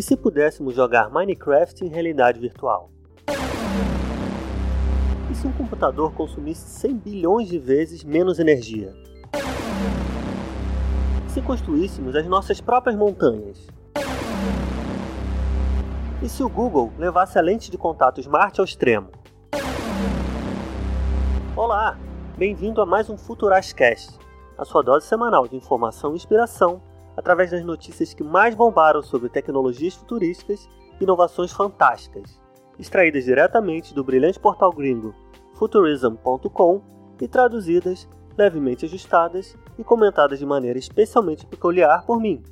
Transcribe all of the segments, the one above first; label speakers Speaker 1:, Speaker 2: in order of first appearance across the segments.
Speaker 1: E se pudéssemos jogar Minecraft em realidade virtual? E se um computador consumisse 100 bilhões de vezes menos energia? Se construíssemos as nossas próprias montanhas? E se o Google levasse a lente de contato Smart ao extremo? Olá, bem-vindo a mais um Futurascast, a sua dose semanal de informação e inspiração através das notícias que mais bombaram sobre tecnologias futurísticas e inovações fantásticas, extraídas diretamente do brilhante portal gringo futurism.com e traduzidas, levemente ajustadas e comentadas de maneira especialmente peculiar por mim,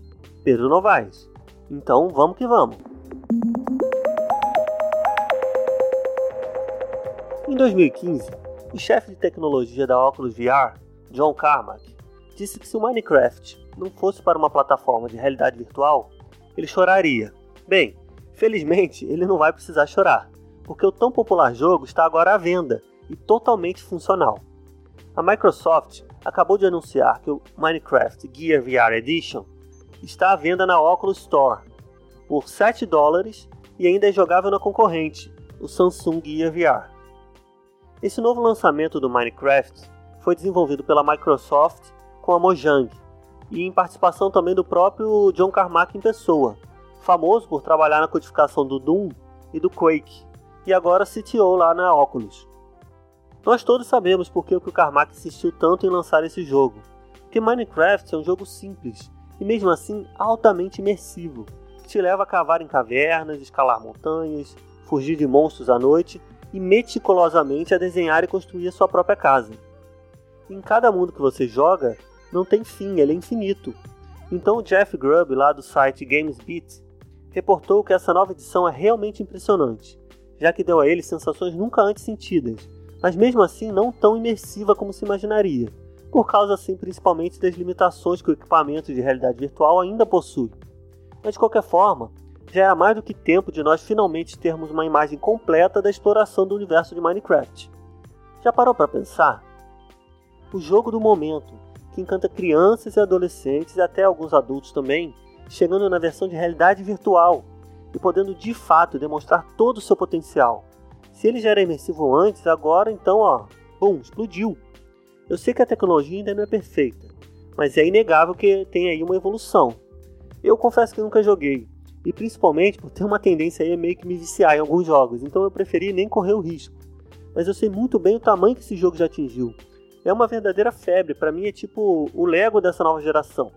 Speaker 1: Pedro Novaes. Então, vamos que vamos! Em 2015, o chefe de tecnologia da Oculus VR, John Carmack, disse que se o Minecraft não fosse para uma plataforma de realidade virtual, ele choraria. Bem, felizmente ele não vai precisar chorar, porque o tão popular jogo está agora à venda e totalmente funcional. A Microsoft acabou de anunciar que o Minecraft Gear VR Edition está à venda na Oculus Store por 7 dólares e ainda é jogável na concorrente, o Samsung Gear VR. Esse novo lançamento do Minecraft foi desenvolvido pela Microsoft com a Mojang, e em participação também do próprio John Carmack em pessoa, famoso por trabalhar na codificação do Doom e do Quake, e agora CTO lá na Oculus. Nós todos sabemos por que o Carmack insistiu tanto em lançar esse jogo, que Minecraft é um jogo simples e mesmo assim altamente imersivo, que te leva a cavar em cavernas, escalar montanhas, fugir de monstros à noite e meticulosamente a desenhar e construir a sua própria casa. Em cada mundo que você joga, não tem fim, ele é infinito. Então o Jeff Grubb, lá do site GamesBeat, reportou que essa nova edição é realmente impressionante, já que deu a ele sensações nunca antes sentidas, mas mesmo assim não tão imersiva como se imaginaria, por causa assim principalmente das limitações que o equipamento de realidade virtual ainda possui. Mas de qualquer forma, já era mais do que tempo de nós finalmente termos uma imagem completa da exploração do universo de Minecraft. Já parou para pensar? O jogo do momento, que encanta crianças e adolescentes e até alguns adultos também, chegando na versão de realidade virtual e podendo de fato demonstrar todo o seu potencial. Se ele já era imersivo antes, agora então, ó, bum, explodiu. Eu sei que a tecnologia ainda não é perfeita, mas é inegável que tem aí uma evolução. Eu confesso que nunca joguei, e principalmente por ter uma tendência aí a meio que me viciar em alguns jogos, então eu preferi nem correr o risco. Mas eu sei muito bem o tamanho que esse jogo já atingiu, é uma verdadeira febre. Para mim é tipo o Lego dessa nova geração.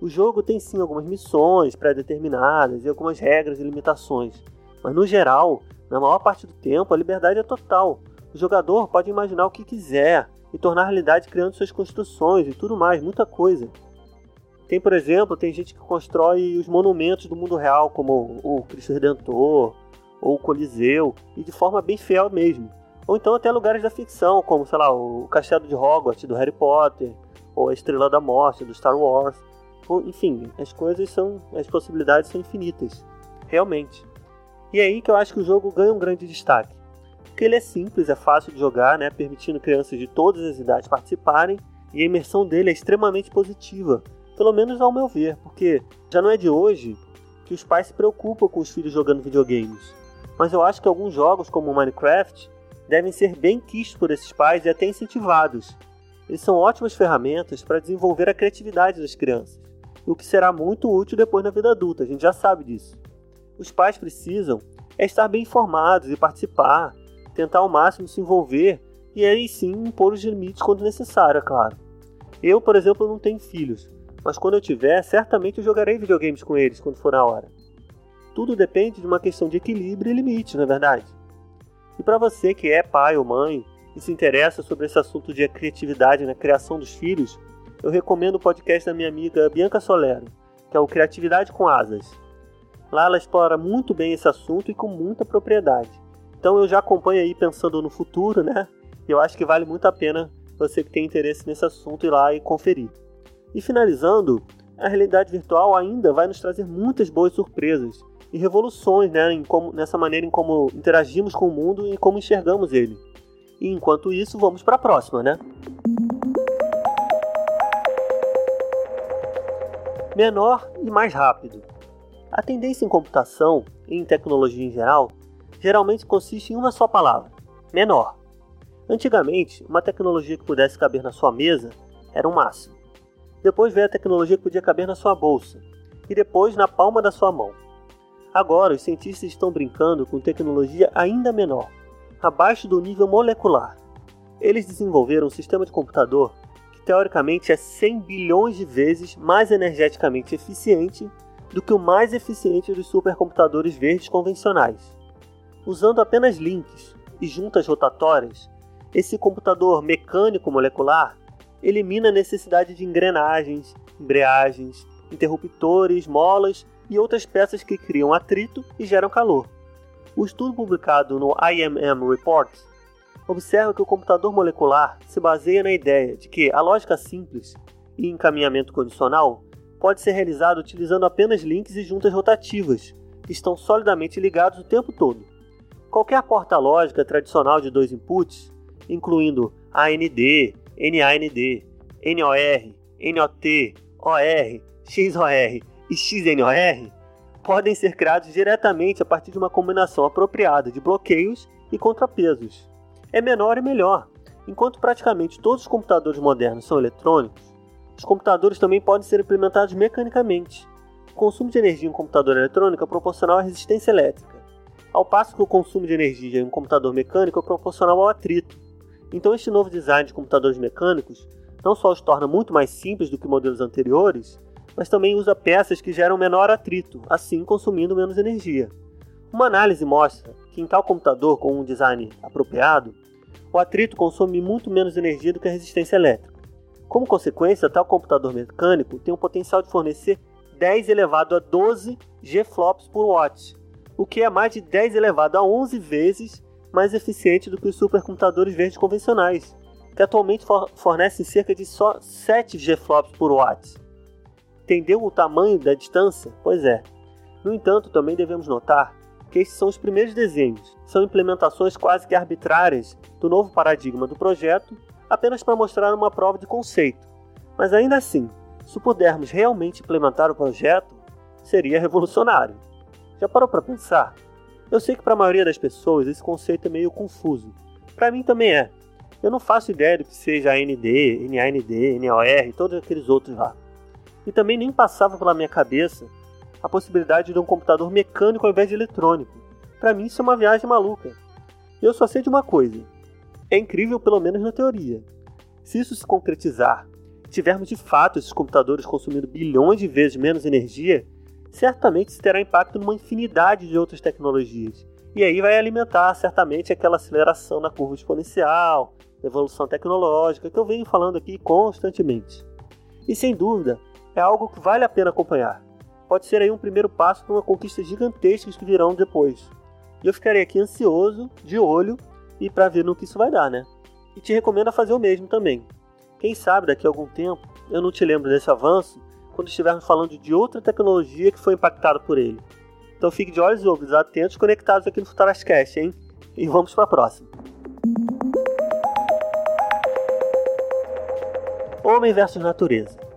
Speaker 1: O jogo tem sim algumas missões pré-determinadas e algumas regras e limitações, mas no geral, na maior parte do tempo, a liberdade é total. O jogador pode imaginar o que quiser e tornar realidade criando suas construções e tudo mais, muita coisa. Tem, por exemplo, tem gente que constrói os monumentos do mundo real, como o Cristo Redentor ou o Coliseu, e de forma bem fiel mesmo. Ou então até lugares da ficção, como, sei lá, o Castelo de Hogwarts do Harry Potter, ou a Estrela da Morte do Star Wars. Enfim, as coisas são. as possibilidades são infinitas. Realmente. E é aí que eu acho que o jogo ganha um grande destaque. Porque ele é simples, é fácil de jogar, né, permitindo crianças de todas as idades participarem, e a imersão dele é extremamente positiva, pelo menos ao meu ver, porque já não é de hoje que os pais se preocupam com os filhos jogando videogames. Mas eu acho que alguns jogos, como Minecraft, devem ser bem quistos por esses pais e até incentivados. Eles são ótimas ferramentas para desenvolver a criatividade das crianças, o que será muito útil depois na vida adulta, a gente já sabe disso. Os pais precisam é estar bem informados e participar, tentar ao máximo se envolver e aí sim impor os limites quando necessário, é claro. Eu, por exemplo, não tenho filhos, mas quando eu tiver, certamente eu jogarei videogames com eles quando for a hora. Tudo depende de uma questão de equilíbrio e limite, não é verdade? E para você que é pai ou mãe e se interessa sobre esse assunto de criatividade na criação dos filhos, eu recomendo o podcast da minha amiga Bianca Solero, que é o Criatividade com Asas. Lá ela explora muito bem esse assunto e com muita propriedade. Então eu já acompanho aí pensando no futuro, né? Eu acho que vale muito a pena você que tem interesse nesse assunto ir lá e conferir. E finalizando, a realidade virtual ainda vai nos trazer muitas boas surpresas e revoluções né, em como, nessa maneira em como interagimos com o mundo e como enxergamos ele. E enquanto isso, vamos para a próxima, né? Menor e mais rápido. A tendência em computação e em tecnologia em geral geralmente consiste em uma só palavra: menor. Antigamente, uma tecnologia que pudesse caber na sua mesa era o um máximo. Depois veio a tecnologia que podia caber na sua bolsa, e depois na palma da sua mão. Agora, os cientistas estão brincando com tecnologia ainda menor, abaixo do nível molecular. Eles desenvolveram um sistema de computador que teoricamente é 100 bilhões de vezes mais energeticamente eficiente do que o mais eficiente dos supercomputadores verdes convencionais. Usando apenas links e juntas rotatórias, esse computador mecânico molecular elimina a necessidade de engrenagens, embreagens, interruptores, molas e outras peças que criam atrito e geram calor. O estudo publicado no IMM Reports observa que o computador molecular se baseia na ideia de que a lógica simples e encaminhamento condicional pode ser realizado utilizando apenas links e juntas rotativas, que estão solidamente ligados o tempo todo. Qualquer porta lógica tradicional de dois inputs, incluindo AND, NAND, NOR, NOT, OR, XOR e XNOR, podem ser criados diretamente a partir de uma combinação apropriada de bloqueios e contrapesos. É menor e melhor. Enquanto praticamente todos os computadores modernos são eletrônicos, os computadores também podem ser implementados mecanicamente. O consumo de energia em um computador eletrônico é proporcional à resistência elétrica, ao passo que o consumo de energia em um computador mecânico é proporcional ao atrito. Então, este novo design de computadores mecânicos não só os torna muito mais simples do que modelos anteriores, mas também usa peças que geram menor atrito, assim consumindo menos energia. Uma análise mostra que em tal computador com um design apropriado, o atrito consome muito menos energia do que a resistência elétrica. Como consequência, tal computador mecânico tem o potencial de fornecer 10 elevado a 12 GFLOPS por watt, o que é mais de 10 elevado a 11 vezes mais eficiente do que os supercomputadores verdes convencionais, que atualmente fornecem cerca de só 7 GFLOPS por watt. Entendeu o tamanho da distância? Pois é. No entanto, também devemos notar que esses são os primeiros desenhos, são implementações quase que arbitrárias do novo paradigma do projeto apenas para mostrar uma prova de conceito. Mas ainda assim, se pudermos realmente implementar o projeto, seria revolucionário. Já parou para pensar? Eu sei que para a maioria das pessoas esse conceito é meio confuso. Para mim também é. Eu não faço ideia do que seja AND, NAND, NOR, todos aqueles outros lá. E também nem passava pela minha cabeça a possibilidade de um computador mecânico ao invés de eletrônico. Para mim isso é uma viagem maluca. E eu só sei de uma coisa: é incrível, pelo menos na teoria. Se isso se concretizar, tivermos de fato esses computadores consumindo bilhões de vezes menos energia, certamente isso terá impacto numa infinidade de outras tecnologias. E aí vai alimentar certamente aquela aceleração na curva exponencial, evolução tecnológica que eu venho falando aqui constantemente. E sem dúvida, é algo que vale a pena acompanhar. Pode ser aí um primeiro passo para uma conquista gigantesca que virão depois. E eu ficarei aqui ansioso, de olho, e para ver no que isso vai dar, né? E te recomendo a fazer o mesmo também. Quem sabe daqui a algum tempo eu não te lembro desse avanço quando estivermos falando de outra tecnologia que foi impactada por ele. Então fique de olhos e ouvidos atentos conectados aqui no Futurascast, hein? E vamos para a próxima. Homem versus natureza.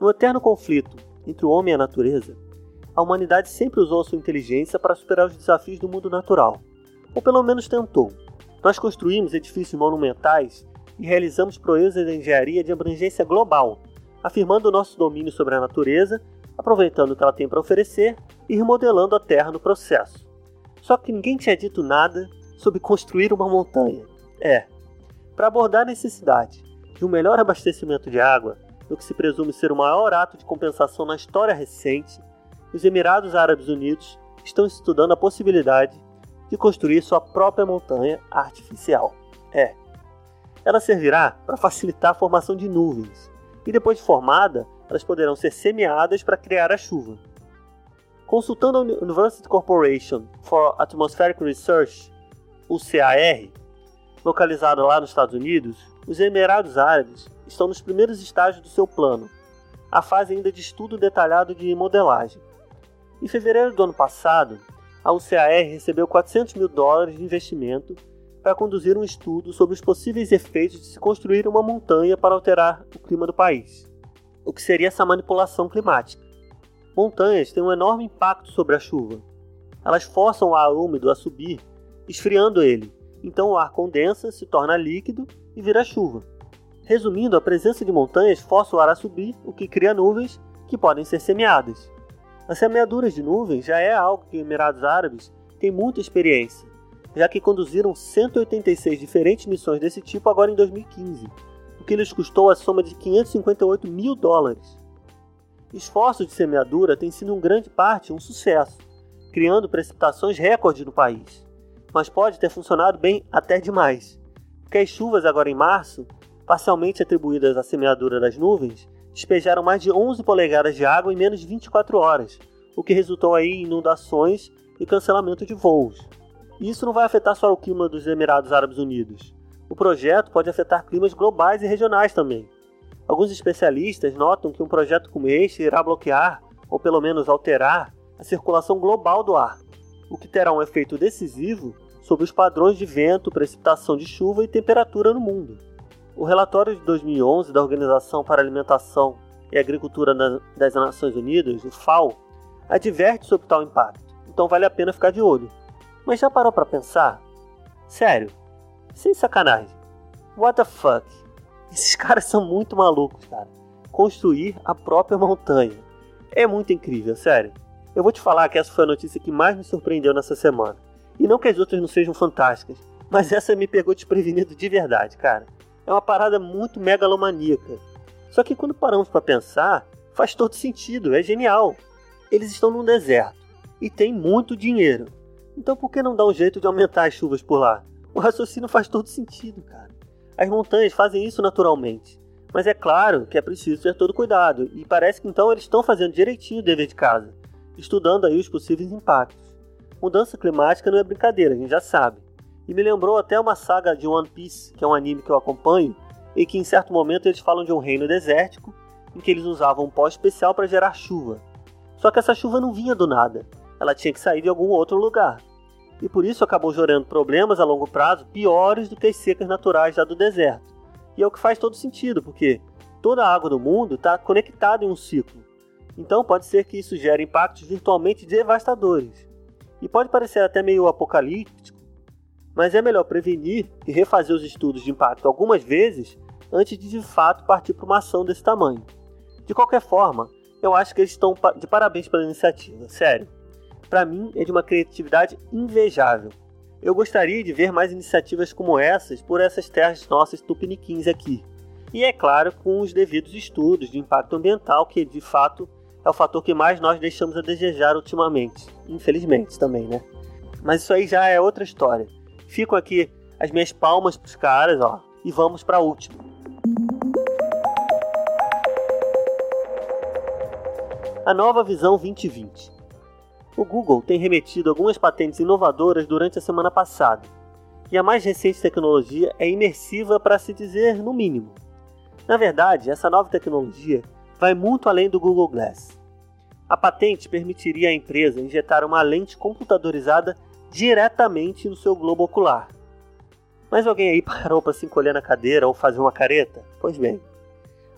Speaker 1: No eterno conflito entre o homem e a natureza, a humanidade sempre usou sua inteligência para superar os desafios do mundo natural, ou pelo menos tentou. Nós construímos edifícios monumentais e realizamos proezas de engenharia de abrangência global, afirmando o nosso domínio sobre a natureza, aproveitando o que ela tem para oferecer e remodelando a Terra no processo. Só que ninguém tinha dito nada sobre construir uma montanha. É, para abordar a necessidade de um melhor abastecimento de água, no que se presume ser o maior ato de compensação na história recente, os Emirados Árabes Unidos estão estudando a possibilidade de construir sua própria montanha artificial. É, ela servirá para facilitar a formação de nuvens, e depois de formada, elas poderão ser semeadas para criar a chuva. Consultando a University Corporation for Atmospheric Research, o CAR, localizada lá nos Estados Unidos, os Emirados Árabes estão nos primeiros estágios do seu plano, a fase ainda de estudo detalhado de modelagem. Em fevereiro do ano passado, a UCAR recebeu 400 mil dólares de investimento para conduzir um estudo sobre os possíveis efeitos de se construir uma montanha para alterar o clima do país, o que seria essa manipulação climática. Montanhas têm um enorme impacto sobre a chuva. Elas forçam o ar úmido a subir, esfriando ele. Então o ar condensa, se torna líquido e vira chuva. Resumindo, a presença de montanhas força o ar a subir, o que cria nuvens que podem ser semeadas. As semeaduras de nuvens já é algo que os Emirados Árabes têm muita experiência, já que conduziram 186 diferentes missões desse tipo agora em 2015, o que lhes custou a soma de 558 mil dólares. Esforços de semeadura têm sido em grande parte um sucesso, criando precipitações recorde no país, mas pode ter funcionado bem até demais, porque as chuvas agora em março, parcialmente atribuídas à semeadura das nuvens, despejaram mais de 11 polegadas de água em menos de 24 horas, o que resultou aí em inundações e cancelamento de voos. Isso não vai afetar só o clima dos Emirados Árabes Unidos. O projeto pode afetar climas globais e regionais também. Alguns especialistas notam que um projeto como este irá bloquear, ou pelo menos alterar, a circulação global do ar, o que terá um efeito decisivo sobre os padrões de vento, precipitação de chuva e temperatura no mundo. O relatório de 2011 da Organização para Alimentação e Agricultura das Nações Unidas, o FAO, adverte sobre tal impacto, então vale a pena ficar de olho. Mas já parou para pensar? Sério, sem sacanagem. What the fuck? Esses caras são muito malucos, cara. Construir a própria montanha. É muito incrível, sério. Eu vou te falar que essa foi a notícia que mais me surpreendeu nessa semana. E não que as outras não sejam fantásticas, mas essa me pegou desprevenido de verdade, cara é uma parada muito megalomaníaca. Só que quando paramos para pensar, faz todo sentido, é genial. Eles estão num deserto e têm muito dinheiro. Então por que não dar um jeito de aumentar as chuvas por lá? O raciocínio faz todo sentido, cara. As montanhas fazem isso naturalmente. Mas é claro que é preciso ter todo cuidado, e parece que então eles estão fazendo direitinho o dever de casa, estudando aí os possíveis impactos. Mudança climática não é brincadeira, a gente já sabe. E me lembrou até uma saga de One Piece, que é um anime que eu acompanho, e que em certo momento eles falam de um reino desértico em que eles usavam um pó especial para gerar chuva. Só que essa chuva não vinha do nada, ela tinha que sair de algum outro lugar. E por isso acabou gerando problemas a longo prazo piores do que as secas naturais já do deserto. E é o que faz todo sentido, porque toda a água do mundo está conectada em um ciclo. Então pode ser que isso gere impactos virtualmente devastadores. E pode parecer até meio apocalíptico, mas é melhor prevenir e refazer os estudos de impacto algumas vezes antes de de fato partir para uma ação desse tamanho. De qualquer forma, eu acho que eles estão de parabéns pela iniciativa, sério. Para mim é de uma criatividade invejável. Eu gostaria de ver mais iniciativas como essas por essas terras nossas tupiniquins aqui. E é claro, com os devidos estudos de impacto ambiental, que de fato é o fator que mais nós deixamos a desejar ultimamente. Infelizmente também, né? Mas isso aí já é outra história. Ficam aqui as minhas palmas pros caras, ó. E vamos para a última. A nova visão 2020. O Google tem remetido algumas patentes inovadoras durante a semana passada. E a mais recente tecnologia é imersiva para se dizer no mínimo. Na verdade, essa nova tecnologia vai muito além do Google Glass. A patente permitiria à empresa injetar uma lente computadorizada diretamente no seu globo ocular. Mas alguém aí parou para se encolher na cadeira ou fazer uma careta? Pois bem,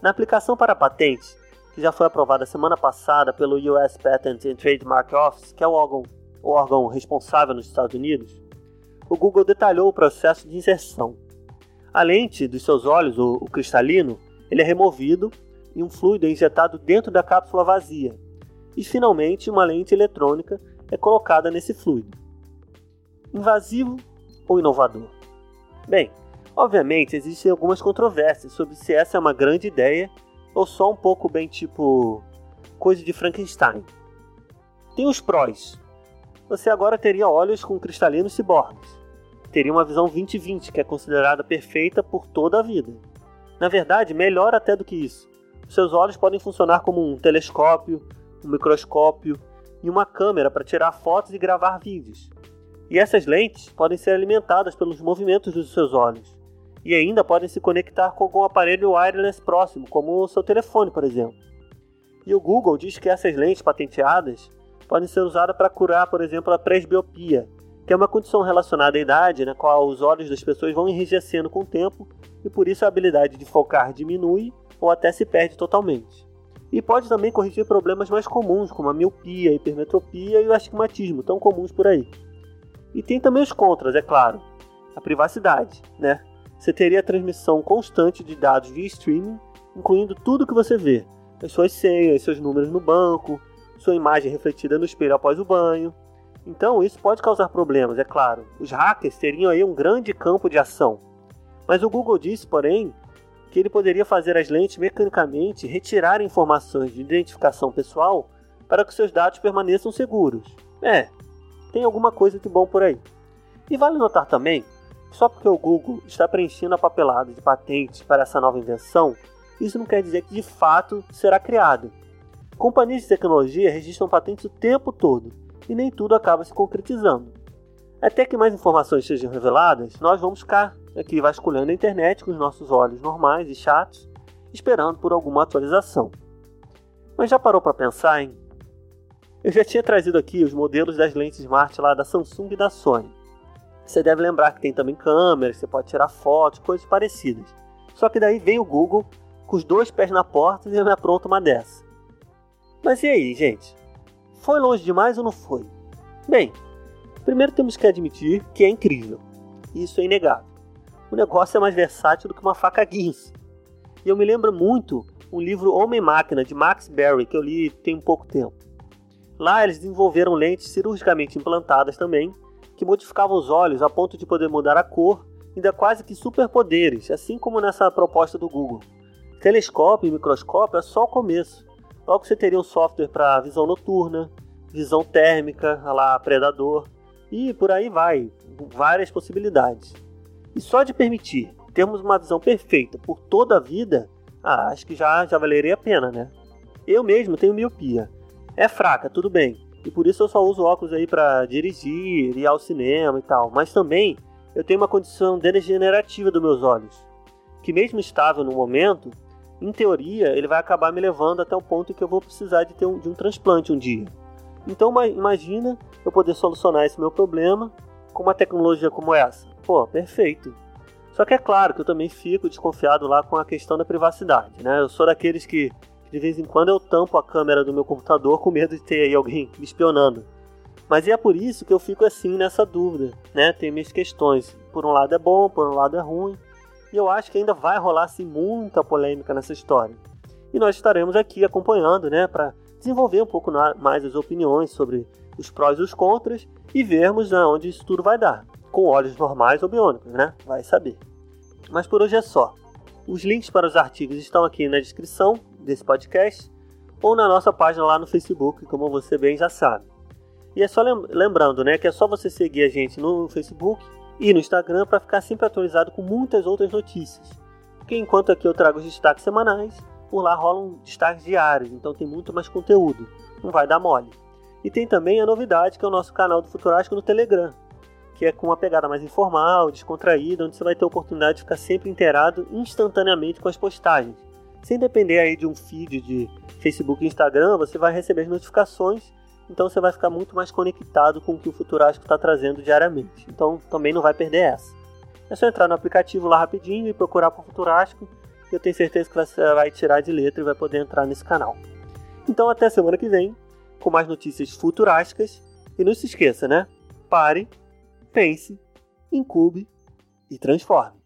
Speaker 1: na aplicação para patente, que já foi aprovada semana passada pelo US Patent and Trademark Office, que é o órgão, o órgão responsável nos Estados Unidos, o Google detalhou o processo de inserção. A lente dos seus olhos, o, o cristalino, ele é removido e um fluido é injetado dentro da cápsula vazia. E finalmente uma lente eletrônica é colocada nesse fluido invasivo ou inovador? Bem, obviamente existem algumas controvérsias sobre se essa é uma grande ideia ou só um pouco bem tipo coisa de Frankenstein. Tem os prós. Você agora teria olhos com cristalinos ciborgues. Teria uma visão 2020 que é considerada perfeita por toda a vida. Na verdade, melhor até do que isso. seus olhos podem funcionar como um telescópio, um microscópio e uma câmera para tirar fotos e gravar vídeos. E essas lentes podem ser alimentadas pelos movimentos dos seus olhos. E ainda podem se conectar com algum aparelho wireless próximo, como o seu telefone, por exemplo. E o Google diz que essas lentes patenteadas podem ser usadas para curar, por exemplo, a presbiopia, que é uma condição relacionada à idade na qual os olhos das pessoas vão enrijecendo com o tempo e por isso a habilidade de focar diminui ou até se perde totalmente. E pode também corrigir problemas mais comuns, como a miopia, a hipermetropia e o astigmatismo, tão comuns por aí. E tem também os contras, é claro. A privacidade, né? Você teria a transmissão constante de dados via streaming, incluindo tudo que você vê, as suas senhas, seus números no banco, sua imagem refletida no espelho após o banho. Então, isso pode causar problemas, é claro. Os hackers teriam aí um grande campo de ação. Mas o Google disse, porém, que ele poderia fazer as lentes mecanicamente retirar informações de identificação pessoal para que seus dados permaneçam seguros. É, tem alguma coisa de bom por aí. E vale notar também que só porque o Google está preenchendo a papelada de patentes para essa nova invenção, isso não quer dizer que de fato será criado. Companhias de tecnologia registram patentes o tempo todo e nem tudo acaba se concretizando. Até que mais informações sejam reveladas, nós vamos ficar aqui vasculhando a internet com os nossos olhos normais e chatos, esperando por alguma atualização. Mas já parou para pensar, hein? Eu já tinha trazido aqui os modelos das lentes smart lá da Samsung e da Sony. Você deve lembrar que tem também câmeras, você pode tirar fotos, coisas parecidas. Só que daí vem o Google com os dois pés na porta e me apronta uma dessa. Mas e aí, gente? Foi longe demais ou não foi? Bem, primeiro temos que admitir que é incrível. Isso é inegável. O negócio é mais versátil do que uma faca guinso. E eu me lembro muito um livro Homem-Máquina de Max Berry que eu li tem um pouco tempo. Lá eles desenvolveram lentes cirurgicamente implantadas também, que modificavam os olhos a ponto de poder mudar a cor, ainda quase que superpoderes, assim como nessa proposta do Google. Telescópio e microscópio é só o começo. Logo você teria um software para visão noturna, visão térmica, lá predador, e por aí vai, várias possibilidades. E só de permitir termos uma visão perfeita por toda a vida, ah, acho que já, já valeria a pena, né? Eu mesmo tenho miopia é fraca, tudo bem. E por isso eu só uso óculos aí para dirigir, ir ao cinema e tal. Mas também eu tenho uma condição degenerativa dos meus olhos, que mesmo estável no momento, em teoria ele vai acabar me levando até o ponto que eu vou precisar de ter um, de um transplante um dia. Então imagina eu poder solucionar esse meu problema com uma tecnologia como essa. Pô, perfeito. Só que é claro que eu também fico desconfiado lá com a questão da privacidade, né? Eu sou daqueles que de vez em quando eu tampo a câmera do meu computador com medo de ter aí alguém me espionando. Mas é por isso que eu fico assim nessa dúvida, né? Tem minhas questões. Por um lado é bom, por um lado é ruim. E eu acho que ainda vai rolar assim muita polêmica nessa história. E nós estaremos aqui acompanhando, né, para desenvolver um pouco mais as opiniões sobre os prós e os contras e vermos né, onde isso tudo vai dar. Com olhos normais ou biônicos, né? Vai saber. Mas por hoje é só. Os links para os artigos estão aqui na descrição desse podcast ou na nossa página lá no Facebook, como você bem já sabe. E é só lembrando, né, que é só você seguir a gente no Facebook e no Instagram para ficar sempre atualizado com muitas outras notícias. Porque enquanto aqui eu trago os destaques semanais, por lá rolam destaques diários, então tem muito mais conteúdo. Não vai dar mole. E tem também a novidade que é o nosso canal do Futurástico no Telegram, que é com uma pegada mais informal, descontraída, onde você vai ter a oportunidade de ficar sempre inteirado instantaneamente com as postagens sem depender aí de um feed de Facebook e Instagram, você vai receber as notificações, então você vai ficar muito mais conectado com o que o Futurástico está trazendo diariamente. Então também não vai perder essa. É só entrar no aplicativo lá rapidinho e procurar por Futurástico, e eu tenho certeza que você vai tirar de letra e vai poder entrar nesse canal. Então até semana que vem, com mais notícias futurásticas, e não se esqueça, né? Pare, pense, incube e transforme.